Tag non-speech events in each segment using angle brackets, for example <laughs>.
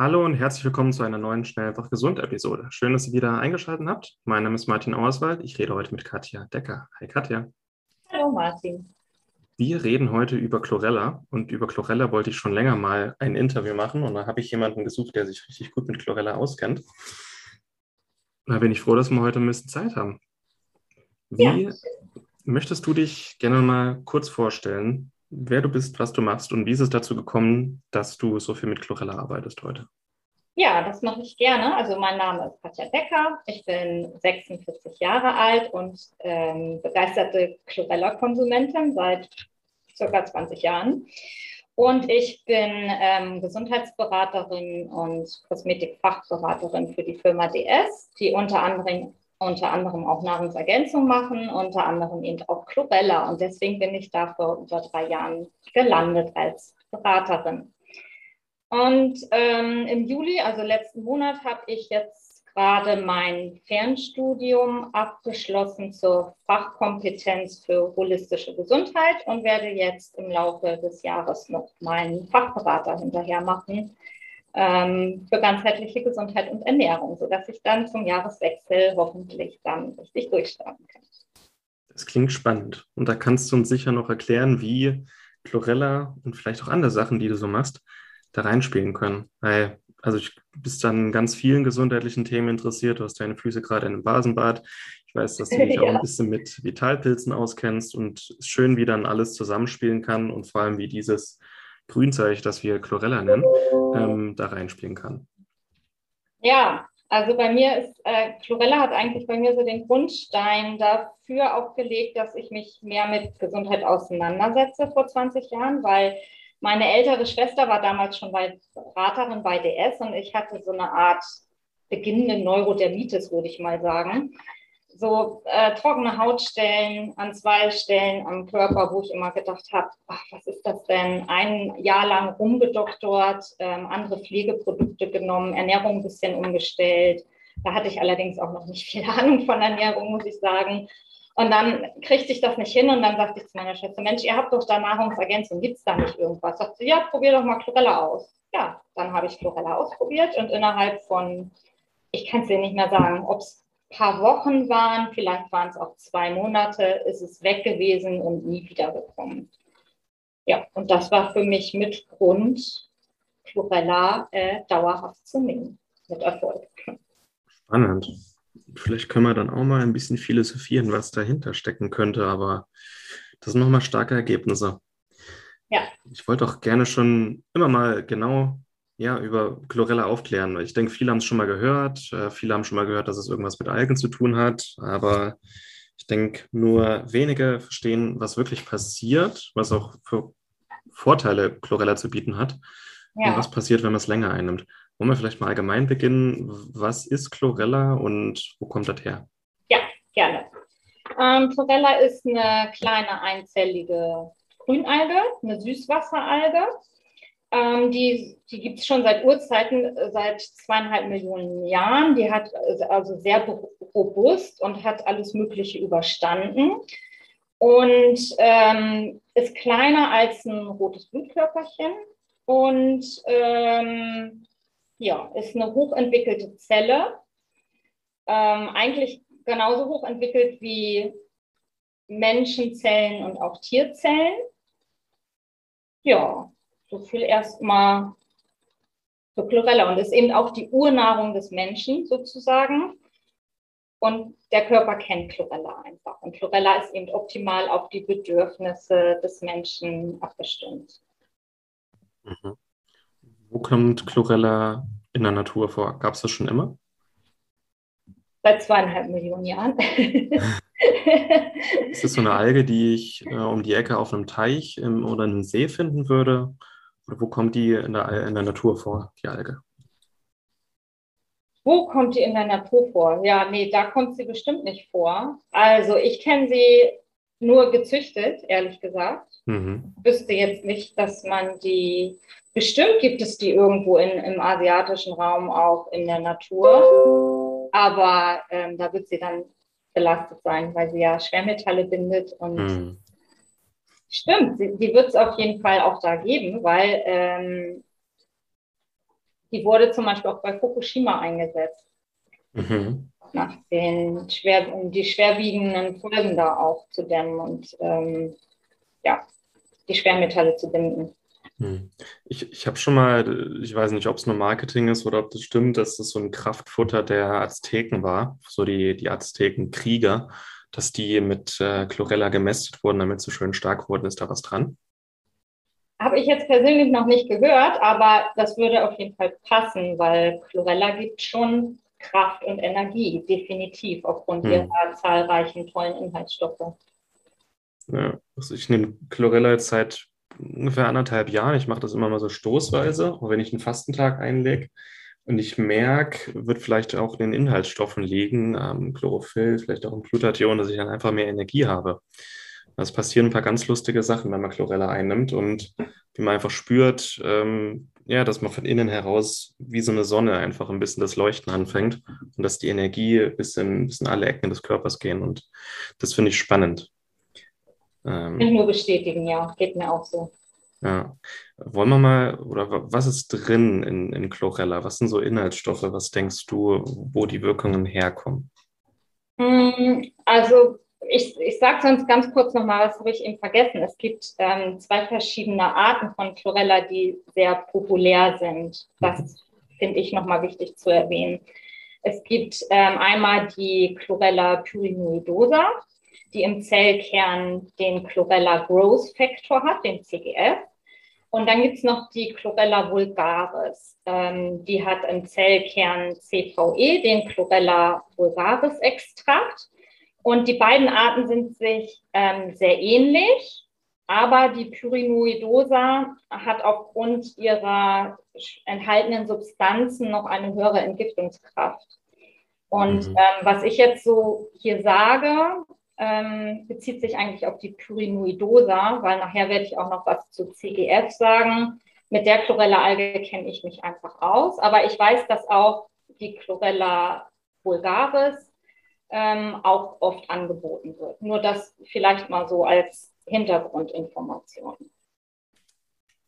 Hallo und herzlich willkommen zu einer neuen Schnell einfach gesund Episode. Schön, dass ihr wieder eingeschaltet habt. Mein Name ist Martin Auerswald. Ich rede heute mit Katja Decker. Hi Katja. Hallo Martin. Wir reden heute über Chlorella und über Chlorella wollte ich schon länger mal ein Interview machen und da habe ich jemanden gesucht, der sich richtig gut mit Chlorella auskennt. Da bin ich froh, dass wir heute ein bisschen Zeit haben. Wie ja. möchtest du dich gerne mal kurz vorstellen, wer du bist, was du machst und wie ist es dazu gekommen, dass du so viel mit Chlorella arbeitest heute? Ja, das mache ich gerne. Also mein Name ist Katja Becker, ich bin 46 Jahre alt und ähm, begeisterte Chlorella-Konsumentin seit circa 20 Jahren. Und ich bin ähm, Gesundheitsberaterin und Kosmetikfachberaterin für die Firma DS, die unter anderem unter anderem auch Nahrungsergänzung machen, unter anderem eben auch Chlorella. Und deswegen bin ich da vor über drei Jahren gelandet als Beraterin. Und ähm, im Juli, also letzten Monat, habe ich jetzt gerade mein Fernstudium abgeschlossen zur Fachkompetenz für holistische Gesundheit und werde jetzt im Laufe des Jahres noch meinen Fachberater hinterher machen für ganzheitliche Gesundheit und Ernährung, sodass ich dann zum Jahreswechsel hoffentlich dann richtig durchstarten kann. Das klingt spannend. Und da kannst du uns sicher noch erklären, wie Chlorella und vielleicht auch andere Sachen, die du so machst, da reinspielen können. Weil, also ich bist an ganz vielen gesundheitlichen Themen interessiert. Du hast deine Füße gerade in einem Basenbad. Ich weiß, dass du <laughs> dich ja. auch ein bisschen mit Vitalpilzen auskennst und es ist schön, wie dann alles zusammenspielen kann und vor allem, wie dieses Grünzeug, das wir Chlorella nennen, ähm, da reinspielen kann. Ja, also bei mir ist, äh, Chlorella hat eigentlich bei mir so den Grundstein dafür aufgelegt, dass ich mich mehr mit Gesundheit auseinandersetze vor 20 Jahren, weil meine ältere Schwester war damals schon bei Beraterin bei DS und ich hatte so eine Art beginnende Neurodermitis, würde ich mal sagen so äh, trockene Hautstellen an zwei Stellen am Körper, wo ich immer gedacht habe, was ist das denn? Ein Jahr lang rumgedoktort, ähm, andere Pflegeprodukte genommen, Ernährung ein bisschen umgestellt. Da hatte ich allerdings auch noch nicht viel <laughs> Ahnung von Ernährung, muss ich sagen. Und dann kriegte ich das nicht hin und dann sagte ich zu meiner Schwester, Mensch, ihr habt doch da Nahrungsergänzung, gibt es da nicht irgendwas? Sagt sie, ja, probier doch mal Chlorella aus. Ja, dann habe ich Chlorella ausprobiert und innerhalb von, ich kann es dir nicht mehr sagen, ob es paar Wochen waren, vielleicht waren es auch zwei Monate, ist es weg gewesen und nie wiedergekommen. Ja, und das war für mich mit Grund, Chlorella äh, dauerhaft zu nehmen, mit Erfolg. Spannend. Vielleicht können wir dann auch mal ein bisschen philosophieren, was dahinter stecken könnte, aber das sind nochmal starke Ergebnisse. Ja. Ich wollte auch gerne schon immer mal genau ja, über Chlorella aufklären. Ich denke, viele haben es schon mal gehört. Äh, viele haben schon mal gehört, dass es irgendwas mit Algen zu tun hat. Aber ich denke, nur wenige verstehen, was wirklich passiert, was auch für Vorteile Chlorella zu bieten hat ja. und was passiert, wenn man es länger einnimmt. Wollen wir vielleicht mal allgemein beginnen? Was ist Chlorella und wo kommt das her? Ja, gerne. Ähm, Chlorella ist eine kleine einzellige Grünalge, eine Süßwasseralge. Ähm, die die gibt es schon seit Urzeiten, äh, seit zweieinhalb Millionen Jahren. Die hat äh, also sehr robust und hat alles Mögliche überstanden und ähm, ist kleiner als ein rotes Blutkörperchen und ähm, ja, ist eine hochentwickelte Zelle, ähm, eigentlich genauso hochentwickelt wie Menschenzellen und auch Tierzellen. Ja, so viel erstmal für Chlorella und ist eben auch die Urnahrung des Menschen sozusagen. Und der Körper kennt Chlorella einfach. Und Chlorella ist eben optimal auf die Bedürfnisse des Menschen abgestimmt. Mhm. Wo kommt Chlorella in der Natur vor? Gab es das schon immer? Seit zweieinhalb Millionen Jahren. <laughs> ist das so eine Alge, die ich äh, um die Ecke auf einem Teich im, oder einem See finden würde? Oder wo kommt die in der, in der Natur vor, die Alge? Wo kommt die in der Natur vor? Ja, nee, da kommt sie bestimmt nicht vor. Also ich kenne sie nur gezüchtet, ehrlich gesagt. Mhm. Wüsste jetzt nicht, dass man die, bestimmt gibt es die irgendwo in, im asiatischen Raum auch in der Natur. Aber ähm, da wird sie dann belastet sein, weil sie ja Schwermetalle bindet und mhm. Stimmt, die, die wird es auf jeden Fall auch da geben, weil ähm, die wurde zum Beispiel auch bei Fukushima eingesetzt. Mhm. Nach den schwer, um die schwerwiegenden Folgen da auch zu dämmen und ähm, ja, die Schwermetalle zu binden. Hm. Ich, ich habe schon mal, ich weiß nicht, ob es nur Marketing ist oder ob das stimmt, dass das so ein Kraftfutter der Azteken war, so die, die Azteken-Krieger, dass die mit äh, Chlorella gemästet wurden, damit sie schön stark wurden. Ist da was dran? Habe ich jetzt persönlich noch nicht gehört, aber das würde auf jeden Fall passen, weil Chlorella gibt schon Kraft und Energie, definitiv, aufgrund hm. ihrer zahlreichen tollen Inhaltsstoffe. Ja, also ich nehme Chlorella jetzt seit ungefähr anderthalb Jahren. Ich mache das immer mal so stoßweise, auch wenn ich einen Fastentag einlege. Und ich merke, wird vielleicht auch in den Inhaltsstoffen liegen, ähm, Chlorophyll, vielleicht auch im Glutathion, dass ich dann einfach mehr Energie habe. Es passieren ein paar ganz lustige Sachen, wenn man Chlorella einnimmt und wie man einfach spürt, ähm, ja, dass man von innen heraus wie so eine Sonne einfach ein bisschen das Leuchten anfängt und dass die Energie bis in, bis in alle Ecken des Körpers gehen. Und das finde ich spannend. Ähm, ich nur bestätigen, ja, geht mir auch so. Ja. Wollen wir mal, oder was ist drin in, in Chlorella? Was sind so Inhaltsstoffe? Was denkst du, wo die Wirkungen herkommen? Hm, also ich, ich sage sonst ganz kurz nochmal, was habe ich eben vergessen. Es gibt ähm, zwei verschiedene Arten von Chlorella, die sehr populär sind. Das mhm. finde ich nochmal wichtig zu erwähnen. Es gibt ähm, einmal die Chlorella pyrinoidosa, die im Zellkern den Chlorella Growth Factor hat, den CGF. Und dann gibt es noch die Chlorella vulgaris. Ähm, die hat im Zellkern CVE, den Chlorella vulgaris Extrakt. Und die beiden Arten sind sich ähm, sehr ähnlich, aber die Pyrinoidosa hat aufgrund ihrer enthaltenen Substanzen noch eine höhere Entgiftungskraft. Und mhm. ähm, was ich jetzt so hier sage, ähm, bezieht sich eigentlich auf die Pyrinoidosa, weil nachher werde ich auch noch was zu CGF sagen. Mit der Chlorella-Alge kenne ich mich einfach aus, aber ich weiß, dass auch die Chlorella vulgaris ähm, auch oft angeboten wird. Nur das vielleicht mal so als Hintergrundinformation.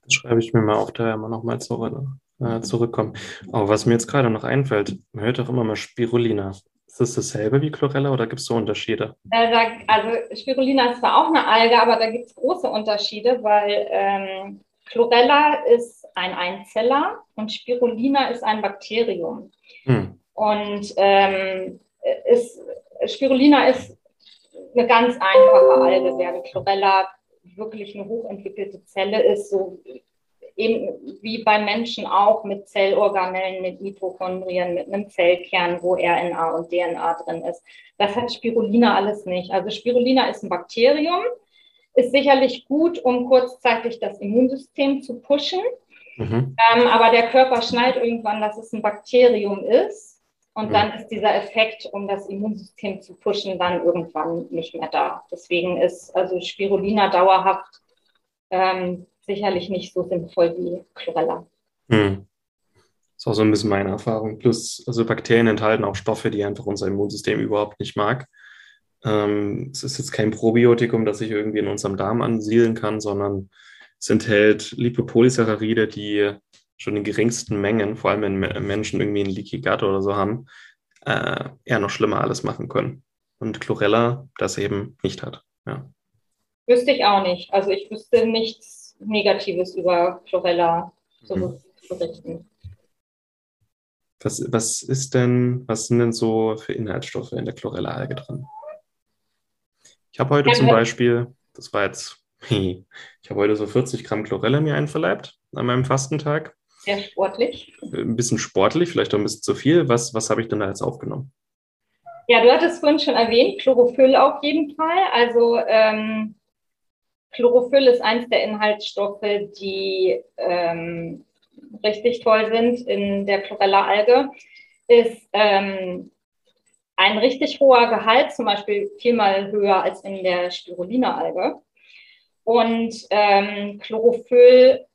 Das schreibe ich mir mal auf, da werden wir nochmal äh, zurückkommen. Aber was mir jetzt gerade noch einfällt, man hört doch immer mal Spirulina. Ist das dasselbe wie Chlorella oder gibt es so Unterschiede? Also Spirulina ist zwar auch eine Alge, aber da gibt es große Unterschiede, weil ähm, Chlorella ist ein Einzeller und Spirulina ist ein Bakterium. Hm. Und ähm, ist, Spirulina ist eine ganz einfache Alge, während Chlorella wirklich eine hochentwickelte Zelle ist, so eben wie beim Menschen auch mit Zellorganellen, mit Mitochondrien, mit einem Zellkern, wo RNA und DNA drin ist. Das hat Spirulina alles nicht. Also Spirulina ist ein Bakterium, ist sicherlich gut, um kurzzeitig das Immunsystem zu pushen. Mhm. Ähm, aber der Körper schnallt irgendwann, dass es ein Bakterium ist. Und mhm. dann ist dieser Effekt, um das Immunsystem zu pushen, dann irgendwann nicht mehr da. Deswegen ist also Spirulina dauerhaft ähm, sicherlich nicht so sinnvoll wie Chlorella. Hm. Das ist auch so ein bisschen meine Erfahrung. Plus, also Bakterien enthalten auch Stoffe, die einfach unser Immunsystem überhaupt nicht mag. Ähm, es ist jetzt kein Probiotikum, das sich irgendwie in unserem Darm ansiedeln kann, sondern es enthält Lipopolysaccharide, die schon in geringsten Mengen, vor allem wenn Menschen irgendwie ein Leaky Gut oder so haben, äh, eher noch schlimmer alles machen können. Und Chlorella das eben nicht hat. Ja. Wüsste ich auch nicht. Also ich wüsste nichts Negatives über Chlorella zu mhm. berichten. Was, was ist denn, was sind denn so für Inhaltsstoffe in der Chlorella-Alge drin? Ich habe heute ja, zum Beispiel, das war jetzt, <laughs> ich habe heute so 40 Gramm Chlorella mir einverleibt an meinem Fastentag. Sehr sportlich. Ein bisschen sportlich, vielleicht auch ein bisschen zu viel. Was, was habe ich denn da jetzt aufgenommen? Ja, du hattest vorhin schon erwähnt, Chlorophyll auf jeden Fall. Also ähm, Chlorophyll ist eines der Inhaltsstoffe, die ähm, richtig toll sind in der Chlorella-Alge. ist ähm, ein richtig hoher Gehalt, zum Beispiel viermal höher als in der Spirulina-Alge. Und ähm, Chlorophyll,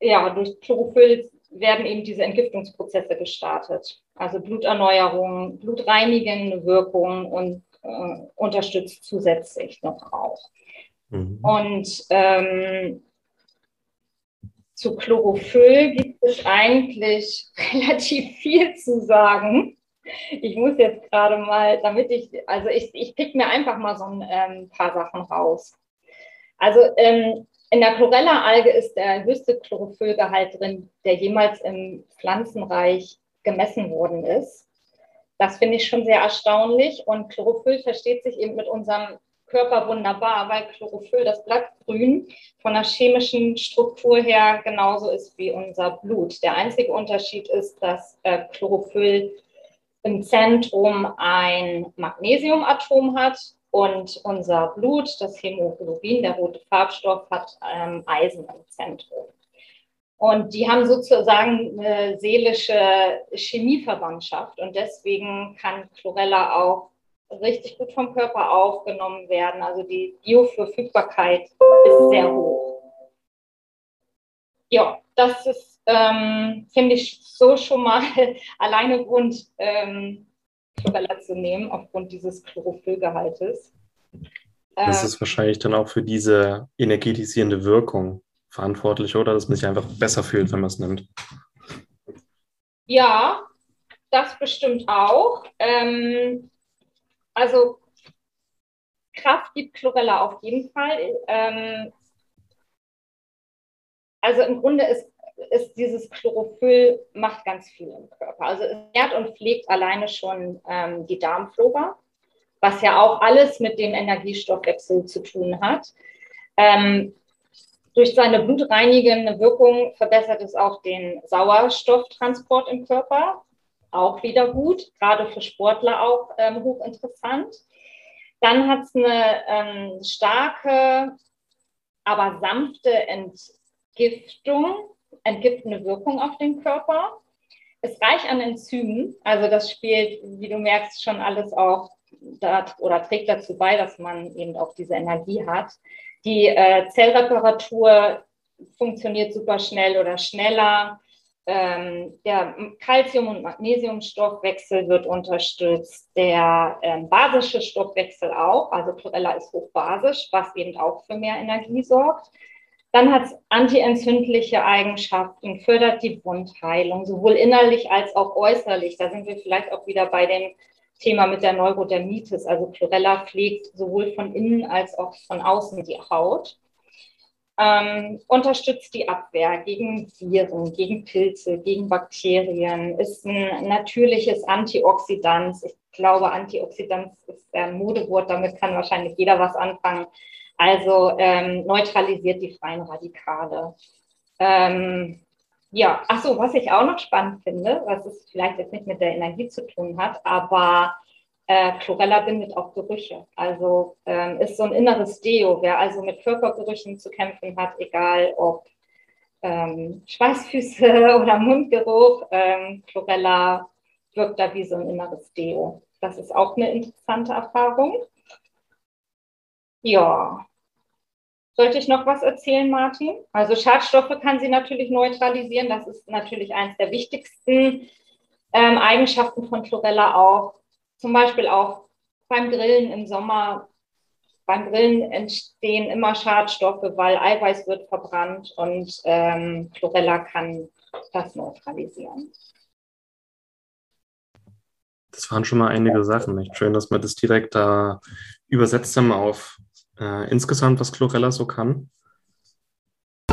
ja, durch Chlorophyll werden eben diese Entgiftungsprozesse gestartet. Also Bluterneuerung, blutreinigende Wirkung und äh, unterstützt zusätzlich noch auch. Mhm. Und ähm, zu Chlorophyll gibt es eigentlich <laughs> relativ viel zu sagen. Ich muss jetzt gerade mal, damit ich, also ich, ich pick mir einfach mal so ein ähm, paar Sachen raus. Also ähm, in der Chlorella-Alge ist der höchste Chlorophyllgehalt drin, der jemals im Pflanzenreich gemessen worden ist. Das finde ich schon sehr erstaunlich. Und Chlorophyll versteht sich eben mit unserem Körper wunderbar, weil Chlorophyll, das Blattgrün, von der chemischen Struktur her genauso ist wie unser Blut. Der einzige Unterschied ist, dass äh, Chlorophyll im Zentrum ein Magnesiumatom hat und unser Blut, das Hämoglobin, der rote Farbstoff, hat ähm, Eisen im Zentrum. Und die haben sozusagen eine seelische Chemieverwandtschaft und deswegen kann Chlorella auch richtig gut vom Körper aufgenommen werden. Also die Bioverfügbarkeit ist sehr hoch. Ja, das ist, ähm, finde ich, so schon mal <laughs> alleine Grund, ähm, Chlorella zu nehmen, aufgrund dieses Chlorophyllgehaltes. Das ist wahrscheinlich dann auch für diese energetisierende Wirkung verantwortlich, oder? Dass man sich einfach besser fühlt, wenn man es nimmt. Ja, das bestimmt auch. Ähm, also Kraft gibt Chlorella auf jeden Fall. Ähm, also im Grunde ist, ist dieses Chlorophyll macht ganz viel im Körper. Also es nährt und pflegt alleine schon ähm, die Darmflora, was ja auch alles mit dem Energiestoffwechsel zu tun hat. Ähm, durch seine blutreinigende Wirkung verbessert es auch den Sauerstofftransport im Körper auch wieder gut, gerade für Sportler auch ähm, hochinteressant. Dann hat es eine ähm, starke, aber sanfte Entgiftung, entgiftende Wirkung auf den Körper. Ist reich an Enzymen, also das spielt, wie du merkst, schon alles auch da, oder trägt dazu bei, dass man eben auch diese Energie hat. Die äh, Zellreparatur funktioniert super schnell oder schneller. Ähm, der Calcium- und Magnesiumstoffwechsel wird unterstützt, der ähm, basische Stoffwechsel auch, also Chlorella ist hochbasisch, was eben auch für mehr Energie sorgt. Dann hat es antientzündliche Eigenschaften, fördert die Wundheilung, sowohl innerlich als auch äußerlich. Da sind wir vielleicht auch wieder bei dem Thema mit der Neurodermitis. Also Chlorella pflegt sowohl von innen als auch von außen die Haut ähm, unterstützt die Abwehr gegen Viren, gegen Pilze, gegen Bakterien, ist ein natürliches Antioxidant. Ich glaube, Antioxidant ist ein Modewort, damit kann wahrscheinlich jeder was anfangen. Also ähm, neutralisiert die freien Radikale. Ähm, ja, ach so, was ich auch noch spannend finde, was es vielleicht jetzt nicht mit der Energie zu tun hat, aber äh, Chlorella bindet auch Gerüche. Also ähm, ist so ein inneres Deo. Wer also mit Körpergerüchen zu kämpfen hat, egal ob ähm, Schweißfüße <laughs> oder Mundgeruch, ähm, Chlorella wirkt da wie so ein inneres Deo. Das ist auch eine interessante Erfahrung. Ja. Sollte ich noch was erzählen, Martin? Also Schadstoffe kann sie natürlich neutralisieren. Das ist natürlich eines der wichtigsten ähm, Eigenschaften von Chlorella auch zum Beispiel auch beim Grillen im Sommer, beim Grillen entstehen immer Schadstoffe, weil Eiweiß wird verbrannt und ähm, Chlorella kann das neutralisieren. Das waren schon mal einige Sachen. Echt schön, dass wir das direkt da übersetzt haben auf äh, insgesamt, was Chlorella so kann.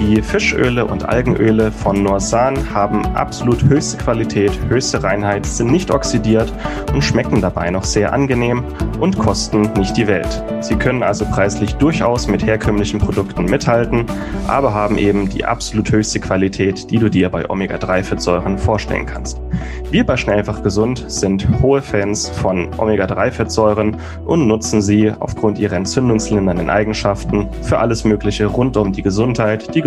Die Fischöle und Algenöle von Norsan haben absolut höchste Qualität, höchste Reinheit, sind nicht oxidiert und schmecken dabei noch sehr angenehm und kosten nicht die Welt. Sie können also preislich durchaus mit herkömmlichen Produkten mithalten, aber haben eben die absolut höchste Qualität, die du dir bei Omega-3-Fettsäuren vorstellen kannst. Wir bei Schnellfach Gesund sind hohe Fans von Omega-3-Fettsäuren und nutzen sie aufgrund ihrer entzündungslindernden Eigenschaften für alles Mögliche rund um die Gesundheit, die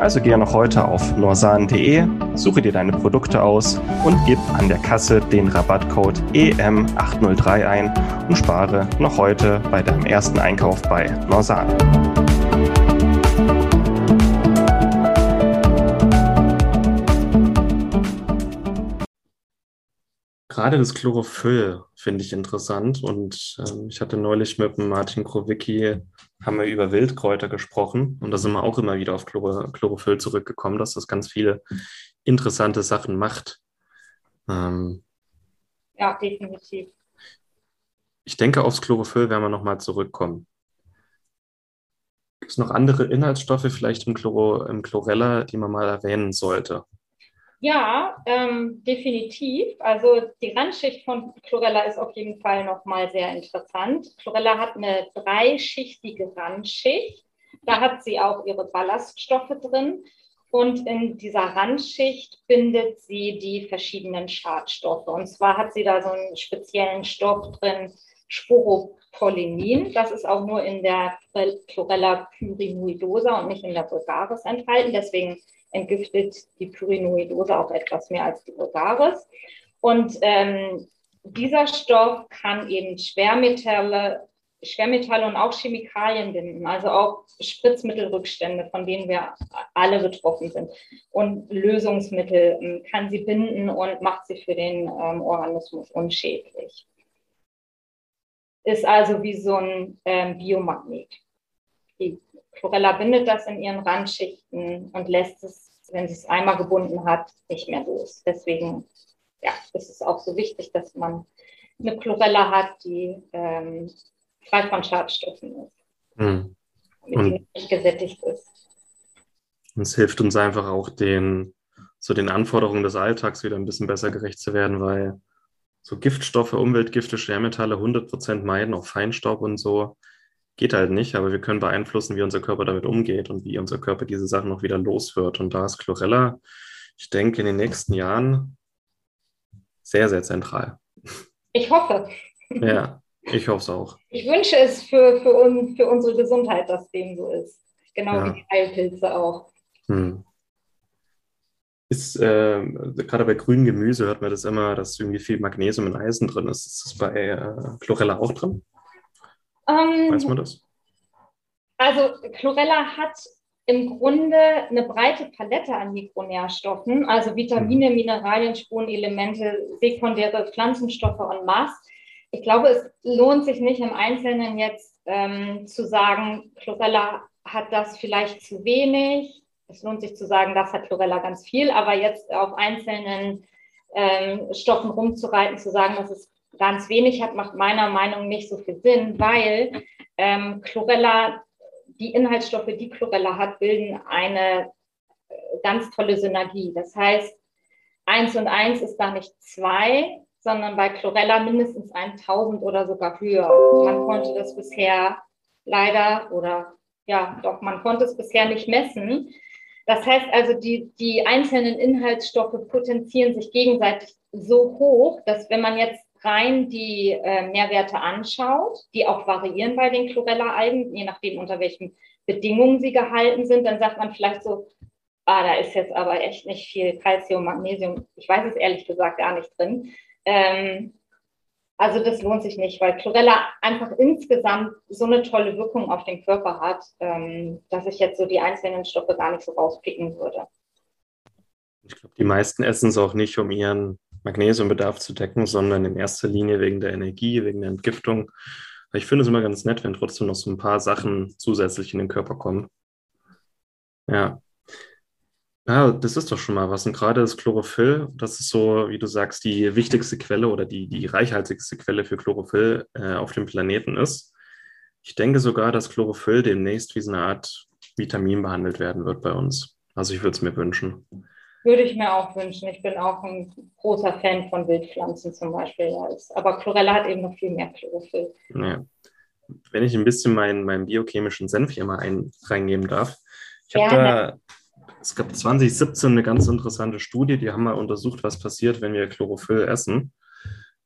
Also gehe noch heute auf norsan.de, suche dir deine Produkte aus und gib an der Kasse den Rabattcode EM803 ein und spare noch heute bei deinem ersten Einkauf bei Norsan. Gerade das Chlorophyll finde ich interessant und ähm, ich hatte neulich mit Martin Krowicki, haben wir über Wildkräuter gesprochen und da sind wir auch immer wieder auf Chlor Chlorophyll zurückgekommen, dass das ganz viele interessante Sachen macht. Ähm, ja, definitiv. Ich denke, aufs Chlorophyll werden wir nochmal zurückkommen. Gibt es noch andere Inhaltsstoffe vielleicht im, Chloro, im Chlorella, die man mal erwähnen sollte? Ja, ähm, definitiv. Also die Randschicht von Chlorella ist auf jeden Fall nochmal sehr interessant. Chlorella hat eine dreischichtige Randschicht. Da hat sie auch ihre Ballaststoffe drin. Und in dieser Randschicht bindet sie die verschiedenen Schadstoffe. Und zwar hat sie da so einen speziellen Stoff drin, Sporopollenin. Das ist auch nur in der Chlorella pyrinoidosa und nicht in der vulgaris enthalten. Deswegen entgiftet die Pyrinoidose auch etwas mehr als die Vulgaris. Und ähm, dieser Stoff kann eben Schwermetalle, Schwermetalle und auch Chemikalien binden, also auch Spritzmittelrückstände, von denen wir alle betroffen sind. Und Lösungsmittel ähm, kann sie binden und macht sie für den ähm, Organismus unschädlich. Ist also wie so ein ähm, Biomagnet. Die Chlorella bindet das in ihren Randschichten und lässt es, wenn sie es einmal gebunden hat, nicht mehr los. Deswegen ja, ist es auch so wichtig, dass man eine Chlorella hat, die ähm, frei von Schadstoffen ist, hm. damit sie nicht gesättigt ist. Es hilft uns einfach auch den, so den Anforderungen des Alltags wieder ein bisschen besser gerecht zu werden, weil so Giftstoffe, Umweltgifte, Schwermetalle 100% meiden, auch Feinstaub und so, geht halt nicht, aber wir können beeinflussen, wie unser Körper damit umgeht und wie unser Körper diese Sachen noch wieder los wird. Und da ist Chlorella, ich denke, in den nächsten Jahren sehr, sehr zentral. Ich hoffe. Ja, ich hoffe es auch. Ich wünsche es für, für, un, für unsere Gesundheit, dass dem so ist. Genau ja. wie die Heilpilze auch. Hm. Ist, äh, gerade bei grünem Gemüse hört man das immer, dass irgendwie viel Magnesium und Eisen drin ist. Ist das bei äh, Chlorella auch drin? Ähm, Weiß man das? Also Chlorella hat im Grunde eine breite Palette an Mikronährstoffen, also Vitamine, mhm. Mineralien, Spurenelemente, sekundäre Pflanzenstoffe und Mast. Ich glaube, es lohnt sich nicht im Einzelnen jetzt ähm, zu sagen, Chlorella hat das vielleicht zu wenig. Es lohnt sich zu sagen, das hat Chlorella ganz viel, aber jetzt auf einzelnen ähm, Stoffen rumzureiten, zu sagen, das ist ganz wenig hat, macht meiner Meinung nach nicht so viel Sinn, weil ähm, Chlorella, die Inhaltsstoffe, die Chlorella hat, bilden eine äh, ganz tolle Synergie. Das heißt, eins und eins ist da nicht zwei, sondern bei Chlorella mindestens 1000 oder sogar höher. Man konnte das bisher leider oder ja, doch, man konnte es bisher nicht messen. Das heißt also, die, die einzelnen Inhaltsstoffe potenzieren sich gegenseitig so hoch, dass wenn man jetzt rein die äh, Nährwerte anschaut, die auch variieren bei den Chlorella-Algen, je nachdem, unter welchen Bedingungen sie gehalten sind, dann sagt man vielleicht so, ah, da ist jetzt aber echt nicht viel Calcium, Magnesium, ich weiß es ehrlich gesagt gar nicht drin. Ähm, also das lohnt sich nicht, weil Chlorella einfach insgesamt so eine tolle Wirkung auf den Körper hat, ähm, dass ich jetzt so die einzelnen Stoffe gar nicht so rauspicken würde. Ich glaube, die meisten essen es auch nicht, um ihren Magnesiumbedarf zu decken, sondern in erster Linie wegen der Energie, wegen der Entgiftung. Ich finde es immer ganz nett, wenn trotzdem noch so ein paar Sachen zusätzlich in den Körper kommen. Ja. Ja, das ist doch schon mal was. Und gerade das Chlorophyll, das ist so, wie du sagst, die wichtigste Quelle oder die, die reichhaltigste Quelle für Chlorophyll äh, auf dem Planeten ist. Ich denke sogar, dass Chlorophyll demnächst wie so eine Art Vitamin behandelt werden wird bei uns. Also ich würde es mir wünschen. Würde ich mir auch wünschen. Ich bin auch ein großer Fan von Wildpflanzen zum Beispiel. Aber Chlorella hat eben noch viel mehr Chlorophyll. Ja. Wenn ich ein bisschen meinen, meinen biochemischen Senf hier mal ein, reingeben darf. Ich habe da, es gab 2017 eine ganz interessante Studie, die haben mal untersucht, was passiert, wenn wir Chlorophyll essen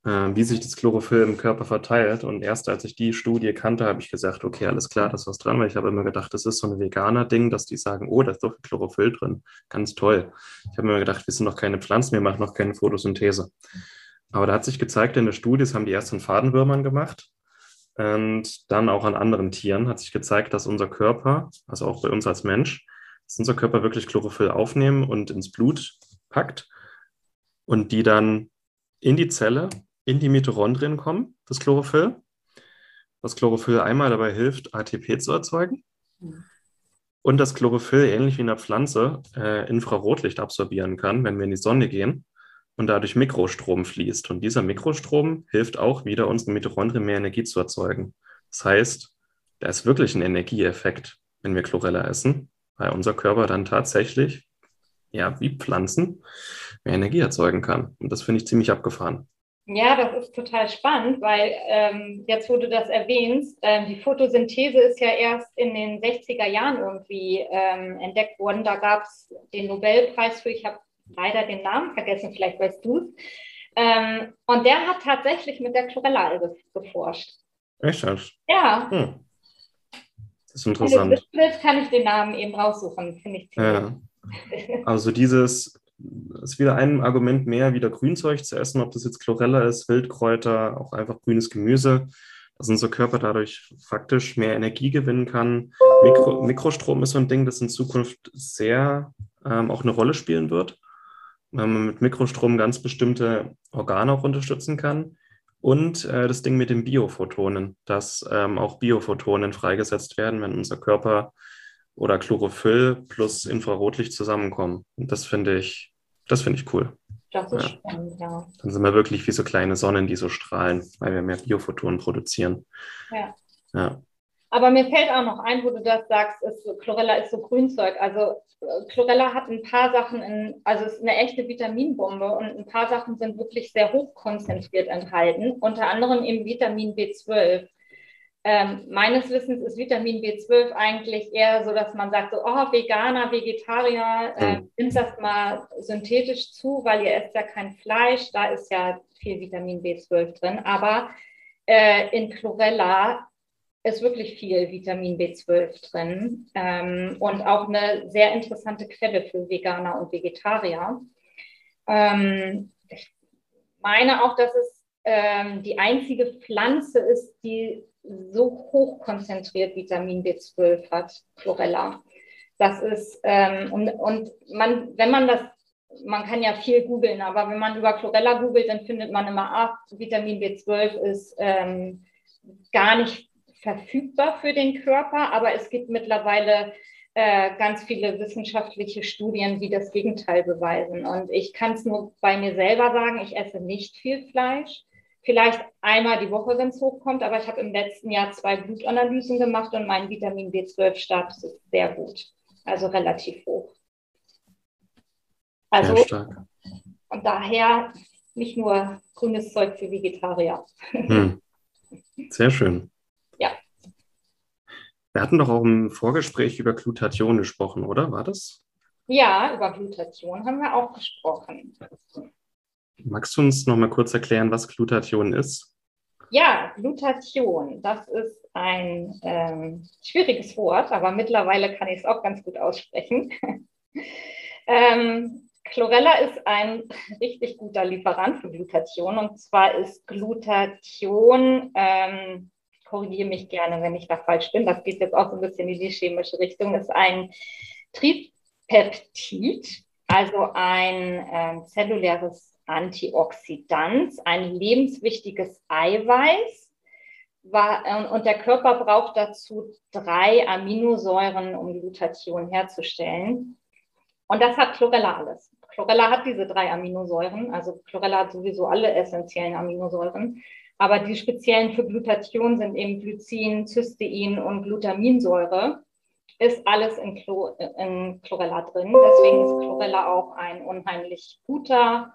wie sich das Chlorophyll im Körper verteilt. Und erst als ich die Studie kannte, habe ich gesagt, okay, alles klar, da ist was dran, weil ich habe immer gedacht, das ist so ein Veganer-Ding, dass die sagen, oh, da ist doch Chlorophyll drin. Ganz toll. Ich habe mir gedacht, wir sind noch keine Pflanzen, wir machen noch keine Photosynthese. Aber da hat sich gezeigt, in der Studie, das haben die erst an Fadenwürmern gemacht und dann auch an anderen Tieren, hat sich gezeigt, dass unser Körper, also auch bei uns als Mensch, dass unser Körper wirklich Chlorophyll aufnehmen und ins Blut packt und die dann in die Zelle in die Mitochondrien kommen, das Chlorophyll. Das Chlorophyll einmal dabei hilft, ATP zu erzeugen. Und das Chlorophyll, ähnlich wie in der Pflanze, äh, Infrarotlicht absorbieren kann, wenn wir in die Sonne gehen und dadurch Mikrostrom fließt. Und dieser Mikrostrom hilft auch wieder, unseren Mitochondrien mehr Energie zu erzeugen. Das heißt, da ist wirklich ein Energieeffekt, wenn wir Chlorella essen, weil unser Körper dann tatsächlich, ja, wie Pflanzen, mehr Energie erzeugen kann. Und das finde ich ziemlich abgefahren. Ja, das ist total spannend, weil ähm, jetzt, wo du das erwähnst, ähm, die Photosynthese ist ja erst in den 60er Jahren irgendwie ähm, entdeckt worden. Da gab es den Nobelpreis für, ich habe leider den Namen vergessen, vielleicht weißt du es. Ähm, und der hat tatsächlich mit der Chlorella geforscht. Echt? Ja. Hm. Das ist interessant. Wenn du willst, kann ich den Namen eben raussuchen, finde ich ziemlich. Ja. Also dieses ist wieder ein Argument mehr, wieder Grünzeug zu essen, ob das jetzt Chlorella ist, Wildkräuter, auch einfach grünes Gemüse, dass unser Körper dadurch faktisch mehr Energie gewinnen kann. Mikro, Mikrostrom ist so ein Ding, das in Zukunft sehr ähm, auch eine Rolle spielen wird, weil man mit Mikrostrom ganz bestimmte Organe auch unterstützen kann. Und äh, das Ding mit den Biophotonen, dass ähm, auch Biophotonen freigesetzt werden, wenn unser Körper oder Chlorophyll plus Infrarotlicht zusammenkommen. Und das finde ich das finde ich cool. Das ist ja. spannend, ja. Dann sind wir wirklich wie so kleine Sonnen, die so strahlen, weil wir mehr Biophotonen produzieren. Ja. ja. Aber mir fällt auch noch ein, wo du das sagst, ist, Chlorella ist so Grünzeug. Also Chlorella hat ein paar Sachen in, also es ist eine echte Vitaminbombe und ein paar Sachen sind wirklich sehr hoch konzentriert enthalten, unter anderem eben Vitamin B12. Ähm, meines Wissens ist Vitamin B12 eigentlich eher so, dass man sagt, so, oh, Veganer, Vegetarier, äh, hm. nimmt das mal synthetisch zu, weil ihr esst ja kein Fleisch, da ist ja viel Vitamin B12 drin. Aber äh, in Chlorella ist wirklich viel Vitamin B12 drin ähm, und auch eine sehr interessante Quelle für Veganer und Vegetarier. Ähm, ich meine auch, dass es ähm, die einzige Pflanze ist, die so hoch konzentriert Vitamin B12 hat, Chlorella. Das ist, ähm, und, und man, wenn man das, man kann ja viel googeln, aber wenn man über Chlorella googelt, dann findet man immer, ach, Vitamin B12 ist ähm, gar nicht verfügbar für den Körper, aber es gibt mittlerweile äh, ganz viele wissenschaftliche Studien, die das Gegenteil beweisen. Und ich kann es nur bei mir selber sagen, ich esse nicht viel Fleisch vielleicht einmal die Woche, wenn es hochkommt, aber ich habe im letzten Jahr zwei Blutanalysen gemacht und mein Vitamin B12-Status ist sehr gut, also relativ hoch. Also, sehr stark. und daher nicht nur grünes Zeug für Vegetarier. <laughs> Hm. Sehr schön. Ja. Wir hatten doch auch im Vorgespräch über Glutathion gesprochen, oder? War das? Ja, über Glutathion haben wir auch gesprochen. Magst du uns noch mal kurz erklären, was Glutathion ist? Ja, Glutathion, das ist ein ähm, schwieriges Wort, aber mittlerweile kann ich es auch ganz gut aussprechen. <laughs> ähm, Chlorella ist ein <laughs> richtig guter Lieferant für Glutathion und zwar ist Glutathion, ähm, korrigiere mich gerne, wenn ich da falsch bin, das geht jetzt auch so ein bisschen in die chemische Richtung, ist ein Tripeptid also ein äh, zelluläres Antioxidant, ein lebenswichtiges Eiweiß. War, äh, und der Körper braucht dazu drei Aminosäuren, um Glutathion herzustellen. Und das hat Chlorella alles. Chlorella hat diese drei Aminosäuren, also Chlorella hat sowieso alle essentiellen Aminosäuren. Aber die speziellen für Glutathion sind eben Glycin, Cystein und Glutaminsäure. Ist alles in, Chlor in Chlorella drin. Deswegen ist Chlorella auch ein unheimlich guter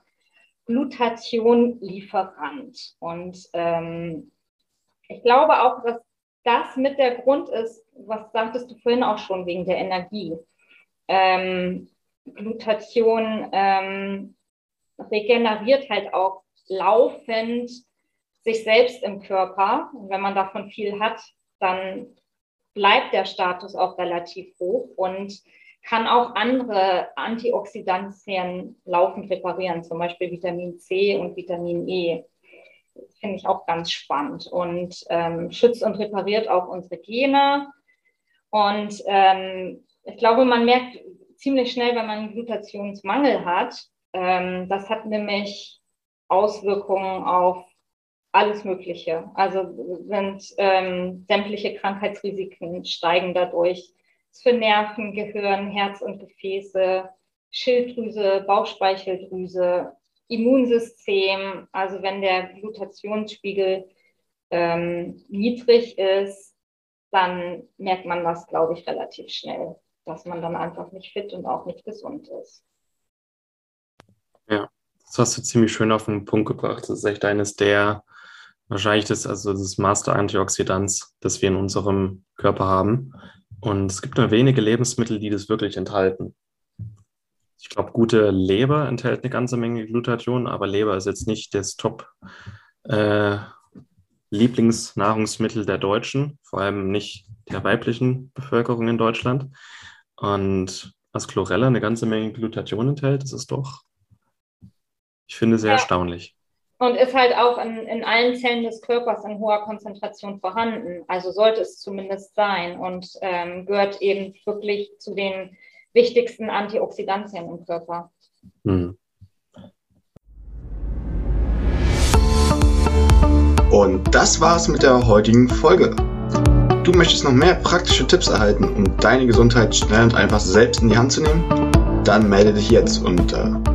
Glutathion-Lieferant. Und ähm, ich glaube auch, dass das mit der Grund ist, was sagtest du vorhin auch schon wegen der Energie. Ähm, Glutathion ähm, regeneriert halt auch laufend sich selbst im Körper. Und wenn man davon viel hat, dann bleibt der Status auch relativ hoch und kann auch andere Antioxidantien laufend reparieren, zum Beispiel Vitamin C und Vitamin E. Finde ich auch ganz spannend und ähm, schützt und repariert auch unsere Gene. Und ähm, ich glaube, man merkt ziemlich schnell, wenn man einen Glutationsmangel hat. Ähm, das hat nämlich Auswirkungen auf alles Mögliche. Also sind ähm, sämtliche Krankheitsrisiken steigen dadurch. Für Nerven, Gehirn, Herz und Gefäße, Schilddrüse, Bauchspeicheldrüse, Immunsystem. Also wenn der Glutationsspiegel ähm, niedrig ist, dann merkt man das, glaube ich, relativ schnell, dass man dann einfach nicht fit und auch nicht gesund ist. Ja, das hast du ziemlich schön auf den Punkt gebracht. Das ist echt eines der Wahrscheinlich das, also das Master-Antioxidants, das wir in unserem Körper haben. Und es gibt nur wenige Lebensmittel, die das wirklich enthalten. Ich glaube, gute Leber enthält eine ganze Menge Glutathion, aber Leber ist jetzt nicht das Top äh, Lieblingsnahrungsmittel der Deutschen, vor allem nicht der weiblichen Bevölkerung in Deutschland. Und was Chlorella eine ganze Menge Glutathion enthält, das ist doch, ich finde, sehr ja. erstaunlich. Und ist halt auch in, in allen Zellen des Körpers in hoher Konzentration vorhanden. Also sollte es zumindest sein und ähm, gehört eben wirklich zu den wichtigsten Antioxidantien im Körper. Hm. Und das war's mit der heutigen Folge. Du möchtest noch mehr praktische Tipps erhalten, um deine Gesundheit schnell und einfach selbst in die Hand zu nehmen? Dann melde dich jetzt unter www.schnelleinfachgesund.de